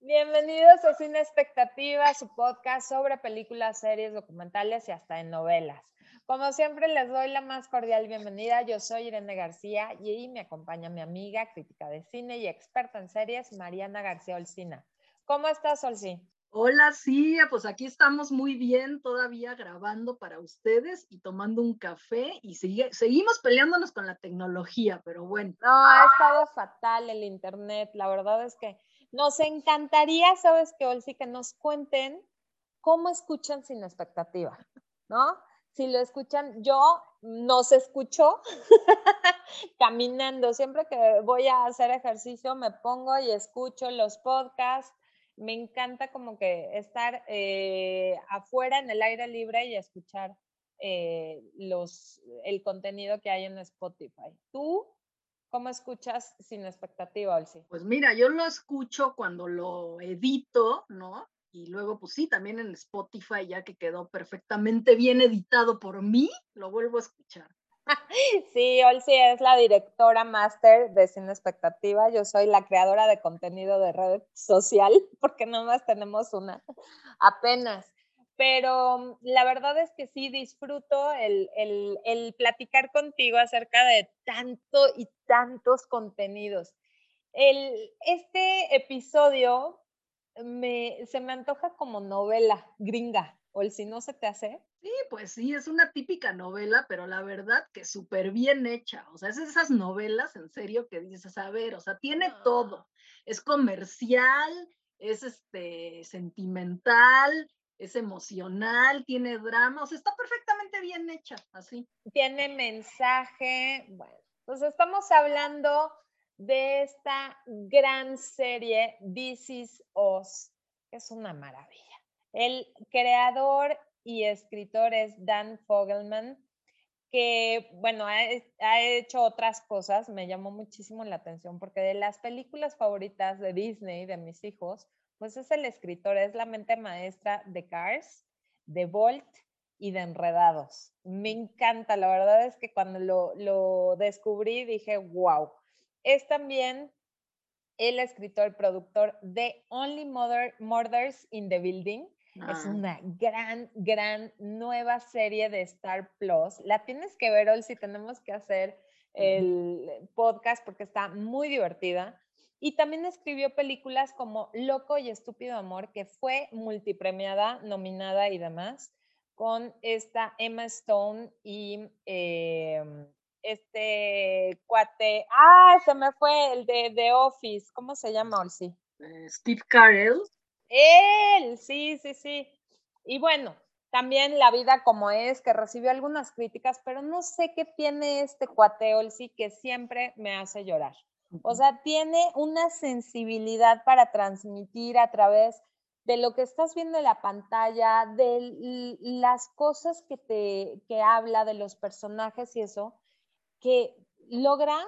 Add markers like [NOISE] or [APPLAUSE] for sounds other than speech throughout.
Bienvenidos a Sin Expectativa, su podcast sobre películas, series, documentales y hasta en novelas. Como siempre, les doy la más cordial bienvenida. Yo soy Irene García y ahí me acompaña mi amiga, crítica de cine y experta en series, Mariana García Olcina. ¿Cómo estás, Olcí? Hola, sí, pues aquí estamos muy bien, todavía grabando para ustedes y tomando un café y sigue, seguimos peleándonos con la tecnología, pero bueno. No, ha estado fatal el internet, la verdad es que nos encantaría, sabes que Olsi, que nos cuenten cómo escuchan sin expectativa, ¿no? Si lo escuchan, yo nos escucho [LAUGHS] caminando, siempre que voy a hacer ejercicio me pongo y escucho los podcasts me encanta como que estar eh, afuera en el aire libre y escuchar eh, los, el contenido que hay en Spotify. ¿Tú cómo escuchas sin expectativa, Olsi? Pues mira, yo lo escucho cuando lo edito, ¿no? Y luego, pues sí, también en Spotify, ya que quedó perfectamente bien editado por mí, lo vuelvo a escuchar. [LAUGHS] Sí, Olsi es la directora máster de Cine Expectativa. Yo soy la creadora de contenido de red social, [LAUGHS] porque más tenemos una [LAUGHS] apenas. Pero mm, la verdad es que sí disfruto el, el, platicar contigo acerca de tanto y tantos contenidos. El, este episodio me, se me antoja como novela gringa, o el si no se te hace. Sí, pues sí, es una típica novela, pero la verdad que súper bien hecha. O sea, es esas novelas, en serio, que dices, a ver, o sea, tiene todo. Es comercial, es este sentimental, es emocional, tiene drama, o sea, está perfectamente bien hecha, así. Tiene mensaje, bueno, pues estamos hablando de esta gran serie This Is Us, que es una maravilla. El creador y escritor es Dan Fogelman, que, bueno, ha, hecho otras cosas, me llamó muchísimo la atención, porque de las películas favoritas de Disney, de mis hijos, pues es el escritor, es la mente maestra de Cars, de Volt y de Enredados. Me encanta, la verdad es que cuando lo, lo descubrí dije, wow. Es también el escritor, productor de Only Mother, Murders in the Building, es ah. una gran, gran nueva serie de Star Plus. La tienes que ver hoy si tenemos que hacer el podcast porque está muy divertida. Y también escribió películas como Loco y Estúpido Amor, que fue multipremiada, nominada y demás, con esta Emma Stone y em, este cuate. Ah, se me fue el de The Office. ¿Cómo se llama, Olsi? Eh, Steve Carell. Él, sí, sí, sí. Y bueno, también La vida como es, que recibió algunas críticas, pero no sé qué tiene este cuateo, sí, que siempre me hace llorar. O sea, tiene una sensibilidad para transmitir a través de lo que estás viendo en la pantalla, de las cosas que te que habla, de los personajes y eso, que logra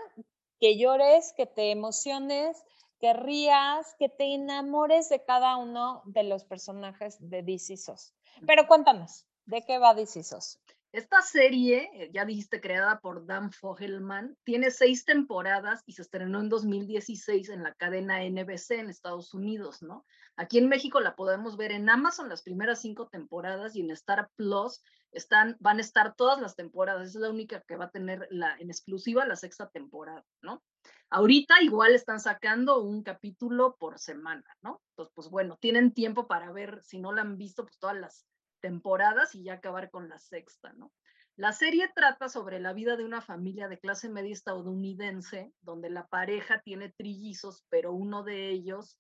que llores, que te emociones, que rías, que te enamores de cada uno de los personajes de DC SOS. Pero cuéntanos, ¿de qué va DC SOS? Esta serie, eh, ya dijiste, creada por Dan Fogelman, tiene seis temporadas y se estrenó en 2016 en la cadena NBC en Estados Unidos, ¿no? Aquí en México la podemos ver en Amazon las primeras cinco temporadas y en Star Plus están, van a estar todas las temporadas. Es la única que va a tener la, en exclusiva la sexta temporada, ¿no? Ahorita igual están sacando un capítulo por semana, ¿no? Entonces, pues bueno, tienen tiempo para ver, si no la han visto, pues todas las temporadas y ya acabar con la sexta, ¿no? La serie trata sobre la vida de una familia de clase media estadounidense, donde la pareja tiene trillizos, pero uno de ellos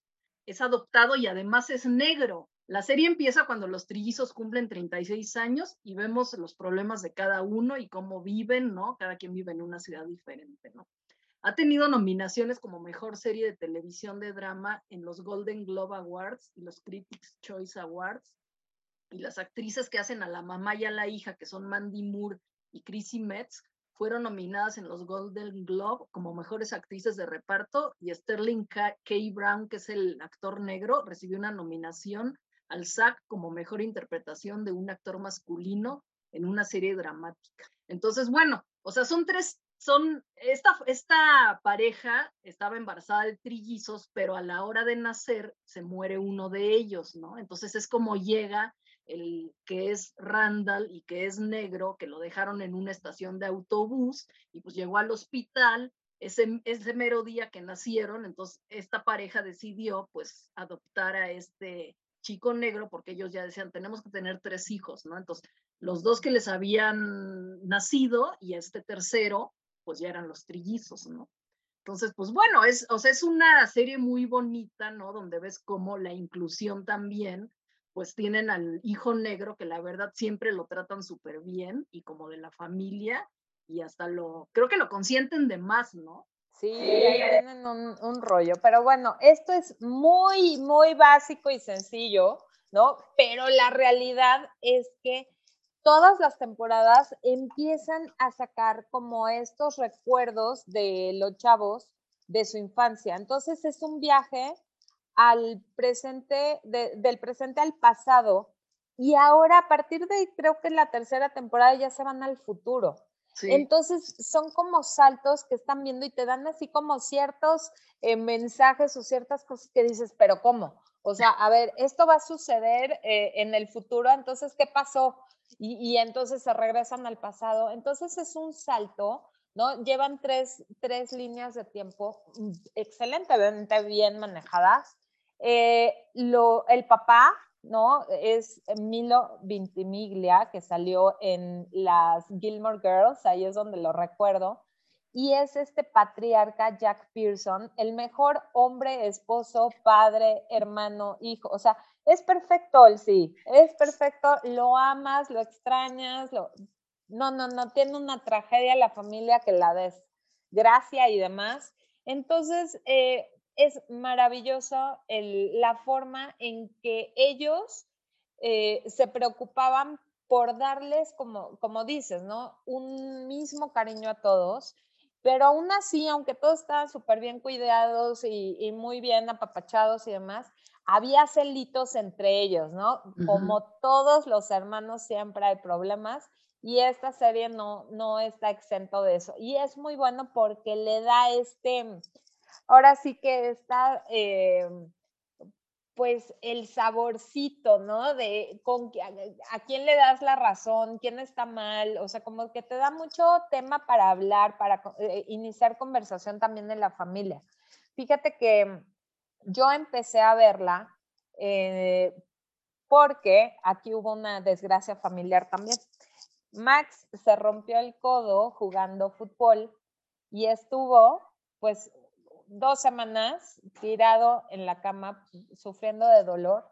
es adoptado y además es negro. La serie empieza cuando los trillizos cumplen 36 años y vemos los problemas de cada uno y cómo viven, ¿no? Cada quien vive en una ciudad diferente, ¿no? Ha tenido nominaciones como mejor serie de televisión de drama en los Golden Globe Awards y los Critics Choice Awards y las actrices que hacen a la mamá y a la hija, que son Mandy Moore y Chrissy Metz, fueron nominadas en los Golden Globe como mejores actrices de reparto y Sterling K. Brown, que es el actor negro, recibió una nominación al SAG como mejor interpretación de un actor masculino en una serie dramática. Entonces, bueno, o sea, son tres, son, esta, esta pareja estaba embarazada de trillizos, pero a la hora de nacer se muere uno de ellos, ¿no? Entonces es como llega el que es Randall y que es negro, que lo dejaron en una estación de autobús y pues llegó al hospital ese, ese mero día que nacieron, entonces esta pareja decidió pues adoptar a este chico negro porque ellos ya decían, tenemos que tener tres hijos, ¿no? Entonces, los dos que les habían nacido y este tercero, pues ya eran los trillizos, ¿no? Entonces, pues bueno, es, o sea, es una serie muy bonita, ¿no? Donde ves cómo la inclusión también pues tienen al hijo negro que la verdad siempre lo tratan súper bien y como de la familia y hasta lo, creo que lo consienten de más, ¿no? Sí, tienen un, un, rollo, pero bueno, esto es muy, muy básico y sencillo, ¿no? Pero la realidad es que todas las temporadas empiezan a sacar como estos recuerdos de los chavos de su infancia. Entonces es un viaje al presente, del presente al pasado. Y ahora, a partir de, creo que en la tercera temporada ya se van al futuro. Entonces, son como saltos que están viendo y te dan así como ciertos eh, mensajes o ciertas cosas que dices, pero ¿cómo? O sea, a ver, esto va a suceder eh, en el futuro, entonces, ¿qué pasó? Y, entonces se regresan al pasado. Entonces, es un salto, ¿no? Llevan tres, tres líneas de tiempo mm, excelentemente bien manejadas. Eh, lo, el papá, ¿no? Es Milo Vintimiglia, que salió en las Gilmore Girls, ahí es donde lo recuerdo. Y es este patriarca Jack Pearson, el mejor hombre, esposo, padre, hermano, hijo. O sea, es perfecto el sí, es perfecto, lo amas, lo extrañas, lo... No, no, no, tiene una tragedia la familia que la desgracia y demás. Entonces, eh, es maravilloso la forma en que ellos eh, se preocupaban por darles, como, como dices, ¿no? Un mismo cariño a todos, pero aún así, aunque todos estaban súper bien cuidados y, muy bien apapachados y demás, había celitos entre ellos, ¿no? Como todos los hermanos siempre hay problemas y esta serie no, no está exento de eso. Y es muy bueno porque le da este, ahora sí que está, eh, pues, el saborcito, ¿no? De con, a, quién le das la razón, quién está mal, o sea, como que te da mucho tema para hablar, para eh, iniciar conversación también en la familia. Fíjate que yo empecé a verla eh, porque aquí hubo una desgracia familiar también. Max se rompió el codo jugando fútbol y estuvo pues dos semanas tirado en la cama sufriendo de dolor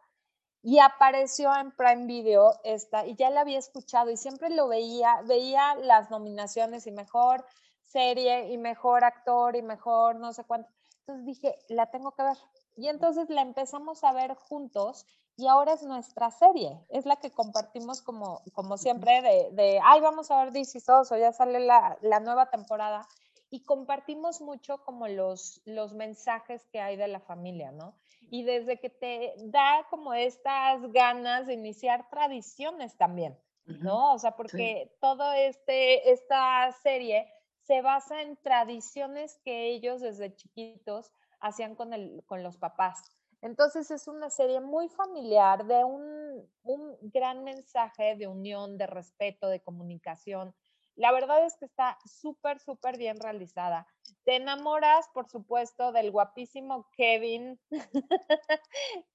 y apareció en Prime Video esta y ya la había escuchado y siempre lo veía, veía las nominaciones y mejor serie y mejor actor y mejor no sé cuánto. Entonces dije, la tengo que ver. Y entonces la empezamos a ver juntos y ahora es nuestra serie, es la que compartimos como, como siempre de, de ay, vamos a ver DC o ya sale la, la nueva temporada y compartimos mucho como los, los mensajes que hay de la familia, ¿no? Y desde que te da como estas ganas de iniciar tradiciones también, ¿no? O sea, porque toda este, esta serie se basa en tradiciones que ellos desde chiquitos hacían con, el, con los papás. Entonces es una serie muy familiar de un, un gran mensaje de unión, de respeto, de comunicación, la verdad es que está súper, súper bien realizada. Te enamoras, por supuesto, del guapísimo Kevin. [LAUGHS]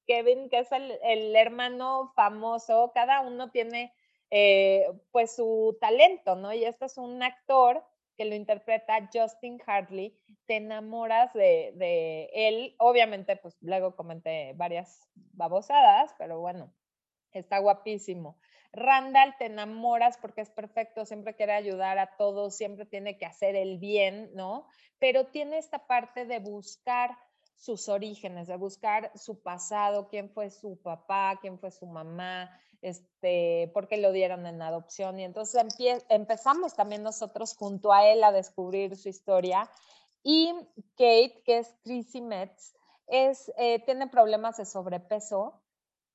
Kevin, que es el, hermano famoso. Cada uno tiene eh, pues su talento, ¿no? Y este es un actor que lo interpreta Justin Hartley. Te enamoras de, de él. Obviamente, pues luego comenté varias babosadas, pero bueno, está guapísimo. Randall te enamoras porque es perfecto, siempre quiere ayudar a todos, siempre tiene que hacer el bien, ¿no? Pero tiene esta parte de buscar sus orígenes, de buscar su pasado, quién fue su papá, quién fue su mamá, este, por qué lo dieron en adopción. Y entonces empezamos también nosotros junto a él a descubrir su historia. Y Kate, que es Chrissy Metz, es, eh, tiene problemas de sobrepeso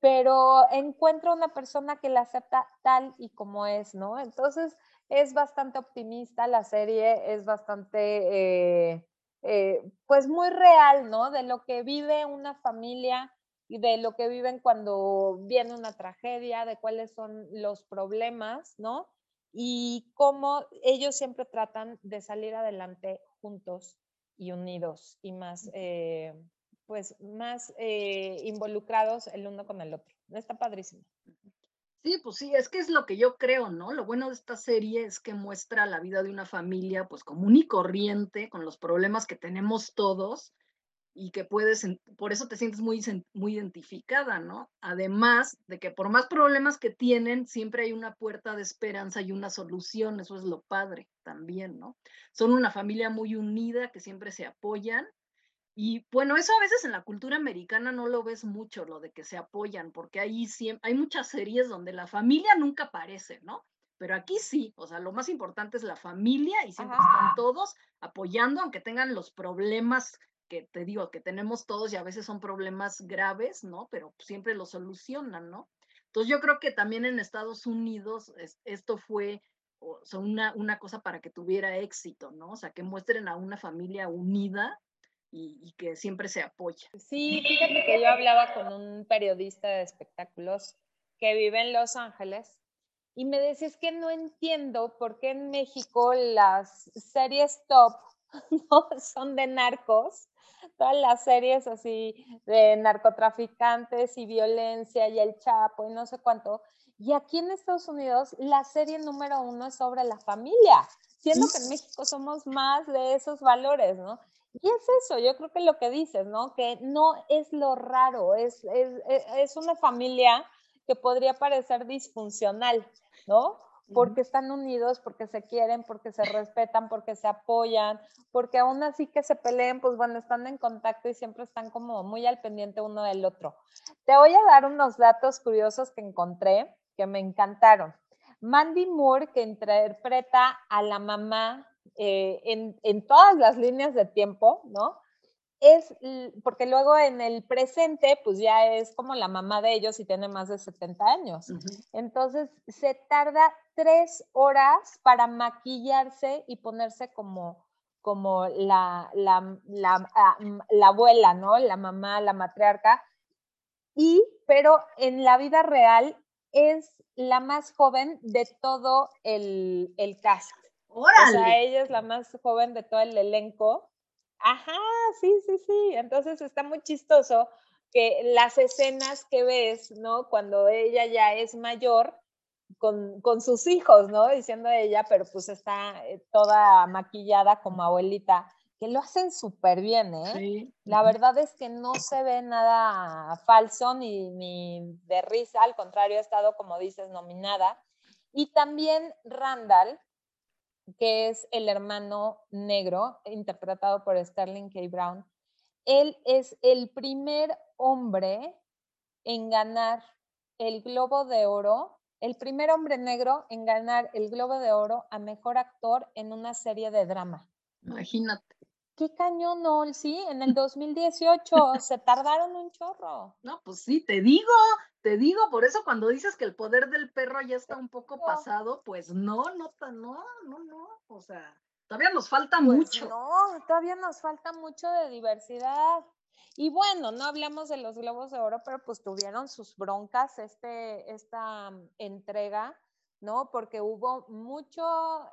pero encuentra una persona que la acepta tal y como es, ¿no? Entonces es bastante optimista la serie, es bastante, eh, eh, pues muy real, ¿no? De lo que vive una familia y de lo que viven cuando viene una tragedia, de cuáles son los problemas, ¿no? Y cómo ellos siempre tratan de salir adelante juntos y unidos y más, eh, pues más eh, involucrados el uno con el otro. Está padrísimo. Sí, pues sí, es que es lo que yo creo, ¿no? Lo bueno de esta serie es que muestra la vida de una familia pues común y corriente, con los problemas que tenemos todos y que puedes, por eso te sientes muy, muy identificada, ¿no? Además de que por más problemas que tienen, siempre hay una puerta de esperanza y una solución, eso es lo padre también, ¿no? Son una familia muy unida, que siempre se apoyan y bueno, eso a veces en la cultura americana no lo ves mucho, lo de que se apoyan, porque ahí siempre, hay muchas series donde la familia nunca aparece, ¿no? Pero aquí sí, o sea, lo más importante es la familia y siempre están todos apoyando, aunque tengan los problemas que te digo, que tenemos todos y a veces son problemas graves, ¿no? Pero siempre lo solucionan, ¿no? Entonces yo creo que también en Estados Unidos esto fue o sea, una, una cosa para que tuviera éxito, ¿no? O sea, que muestren a una familia unida y, que siempre se apoya. Sí, fíjate que yo hablaba con un periodista de espectáculos que vive en Los Ángeles y me decía, es que no entiendo por qué en México las series top [LAUGHS] no son de narcos, todas las series así de narcotraficantes y violencia y el Chapo y no sé cuánto. Y aquí en Estados Unidos la serie número uno es sobre la familia, siendo que en México somos más de esos valores, ¿no? Y es eso, yo creo que lo que dices, ¿no? Que no es lo raro, es, es, e, es una familia que podría parecer disfuncional, ¿no? Porque están unidos, porque se quieren, porque se respetan, porque se apoyan, porque aún así que se peleen, pues bueno, están en contacto y siempre están como muy al pendiente uno del otro. Te voy a dar unos datos curiosos que encontré que me encantaron. Mandy Moore, que interpreta a la mamá eh, en, todas las líneas de tiempo, ¿no? Es porque luego en el presente, pues ya es como la mamá de ellos y tiene más de 70 años. Entonces, se tarda tres horas para maquillarse y ponerse como, como la, la, la, ah, la, abuela, ¿no? La mamá, la matriarca. Y, pero en la vida real es la más joven de todo el, el cast. O sea, ella es la más joven de todo el elenco. Ajá, sí, sí, sí. Entonces está muy chistoso que las escenas que ves, ¿no? Cuando ella ya es mayor, con, con sus hijos, ¿no? Diciendo ella, pero pues está eh, toda maquillada como abuelita, que lo hacen súper bien, ¿eh? Sí. La verdad es que no se ve nada falso ni, ni de risa, al contrario, ha estado, como dices, nominada. Y también Randall, que es el hermano negro, interpretado por Sterling K. Brown. Él es el primer hombre en ganar el Globo de Oro, el primer hombre negro en ganar el Globo de Oro a mejor actor en una serie de drama. Imagínate qué cañón, no, sí, en el [LAUGHS] 2018 se tardaron un chorro. No, pues sí, te digo, te digo, por eso cuando dices que el poder del perro ya está un poco pasado, pues no, no, no, no, no, o sea, todavía nos falta pues mucho. No, todavía nos falta mucho de diversidad. Y bueno, no hablamos de los globos de oro, pero pues tuvieron sus broncas este, esta mm, entrega, ¿no? Porque hubo mucho,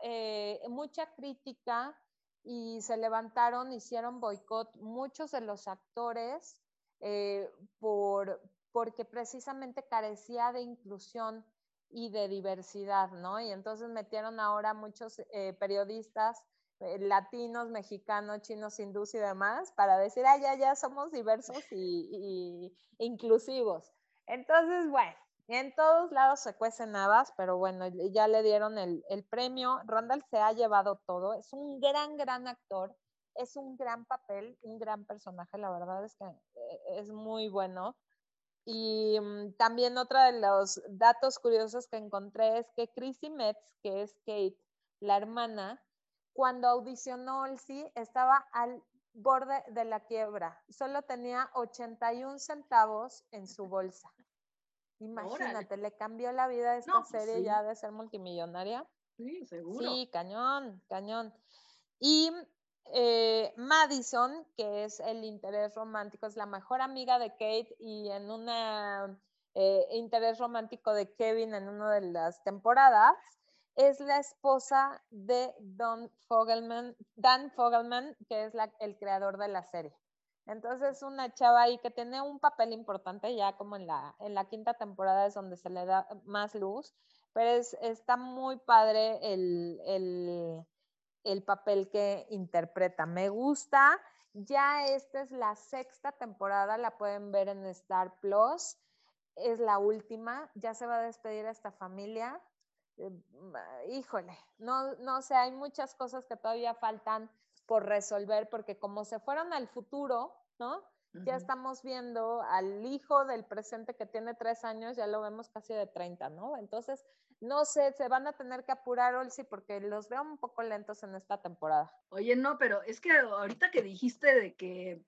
eh, mucha crítica y se levantaron, hicieron boicot muchos de los actores eh, por, porque precisamente carecía de inclusión y de diversidad, ¿no? Y entonces metieron ahora muchos eh, periodistas eh, latinos, mexicanos, chinos, hindús y demás para decir, ah, ya, ya somos diversos y, y inclusivos. Entonces, bueno, en todos lados se cuecen habas, pero bueno, ya le dieron el, premio. Randall se ha llevado todo. Es un gran, gran actor. Es un gran papel, un gran personaje. La verdad es que eh, es muy bueno. Y mm, también otro de los datos curiosos que encontré es que Chrissy Metz, que es Kate, la hermana, cuando audicionó Olsi estaba al borde de la quiebra. Solo tenía 81 centavos en su bolsa. Imagínate, le cambió la vida a esta No, pues serie sí. ya de ser multimillonaria. Sí, seguro. Sí, cañón, cañón. Y eh, Madison, que es el interés romántico, es la mejor amiga de Kate y en un interés romántico de Kevin en una de las temporadas, es la esposa de Don Fogelman, Dan Fogelman, que es la- el creador de la serie. Entonces, una chava ahí que tiene un papel importante, ya como en la, en la quinta temporada es donde se le da más luz, pero es, está muy padre el, el, el papel que interpreta. Me gusta. Ya esta es la sexta temporada, la pueden ver en Star Plus. Es la última, ya se va a despedir esta familia. Eh, híjole, no, no sé, hay muchas cosas que todavía faltan por resolver, porque como se fueron al futuro, ¿no? Ya estamos viendo al hijo del presente que tiene tres años, ya lo vemos casi de 30, ¿no? Entonces, no sé, se van a tener que apurar, Olsi, porque los veo un poco lentos en esta temporada. Oye, no, pero es que ahorita que dijiste de que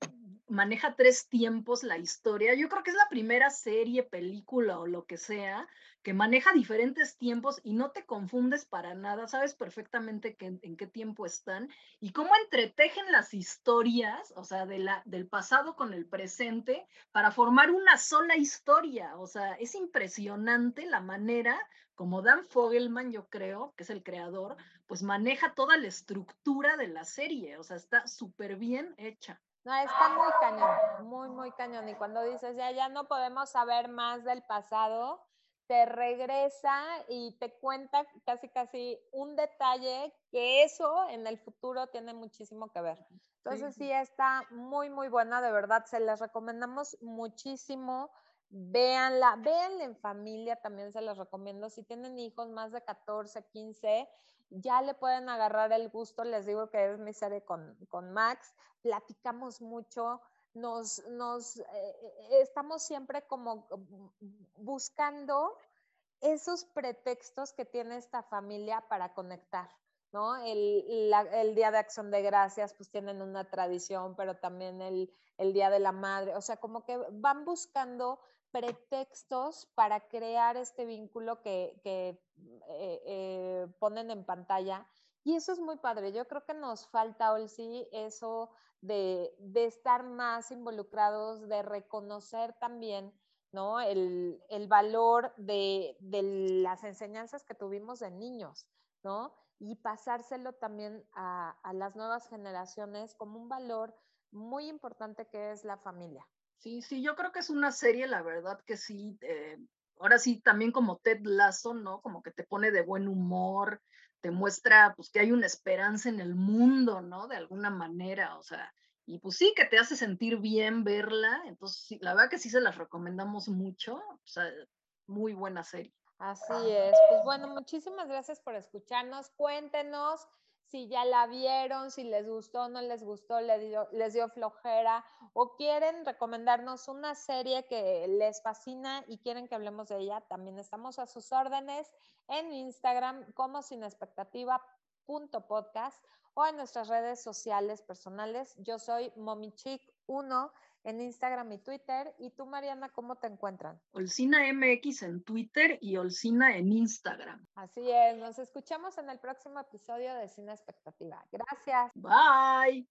maneja tres tiempos la historia, yo creo que es la primera serie, película o lo que sea que maneja diferentes tiempos y no te confundes para nada, sabes perfectamente que, en, qué tiempo están y cómo entretejen las historias, o sea, de la, del pasado con el presente para formar una sola historia. O sea, es impresionante la manera como Dan Fogelman, yo creo, que es el creador, pues maneja toda la estructura de la serie, o sea, está súper bien hecha. No, está muy cañón, muy, muy cañón. Y cuando dices, ya, ya no podemos saber más del pasado, te regresa y te cuenta casi, casi un detalle que eso en el futuro tiene muchísimo que ver. Entonces, sí, sí está muy, muy buena, de verdad, se las recomendamos muchísimo. Véanla, véanla en familia, también se las recomiendo. Si tienen hijos más de 14, 15, ya le pueden agarrar el gusto. Les digo que es mi serie con, con Max. Platicamos mucho, nos, nos eh, estamos siempre como buscando esos pretextos que tiene esta familia para conectar. ¿no? El, el, Día de Acción de Gracias, pues tienen una tradición, pero también el, el, Día de la Madre, o sea, como que van buscando pretextos para crear este vínculo que, que eh, eh, ponen en pantalla. Y eso es muy padre. Yo creo que nos falta, Olsi, eso de, de estar más involucrados, de reconocer también ¿no? El, el valor de, de, las enseñanzas que tuvimos de niños, ¿no? Y pasárselo también a, a, las nuevas generaciones como un valor muy importante que es la familia. Sí, sí, yo creo que es una serie, la verdad que sí, eh, ahora sí, también como Ted Lasso, ¿no? Como que te pone de buen humor, te muestra pues que hay una esperanza en el mundo, ¿no? De alguna manera, o sea, y pues sí, que te hace sentir bien verla. Entonces, sí, la verdad que sí se las recomendamos mucho. O sea, muy buena serie. Así es. Pues bueno, muchísimas gracias por escucharnos. Cuéntenos si ya la vieron, si les gustó, no les gustó, les dio, flojera o quieren recomendarnos una serie que les fascina y quieren que hablemos de ella. También estamos a sus órdenes en Instagram como sin expectativa o en nuestras redes sociales personales. Yo soy momichic1 en Instagram y Twitter. ¿Y tú, Mariana, cómo te encuentran? Olcina MX en Twitter y Olcina en Instagram. Así es, nos escuchamos en el próximo episodio de Cine Expectativa. Gracias. Bye.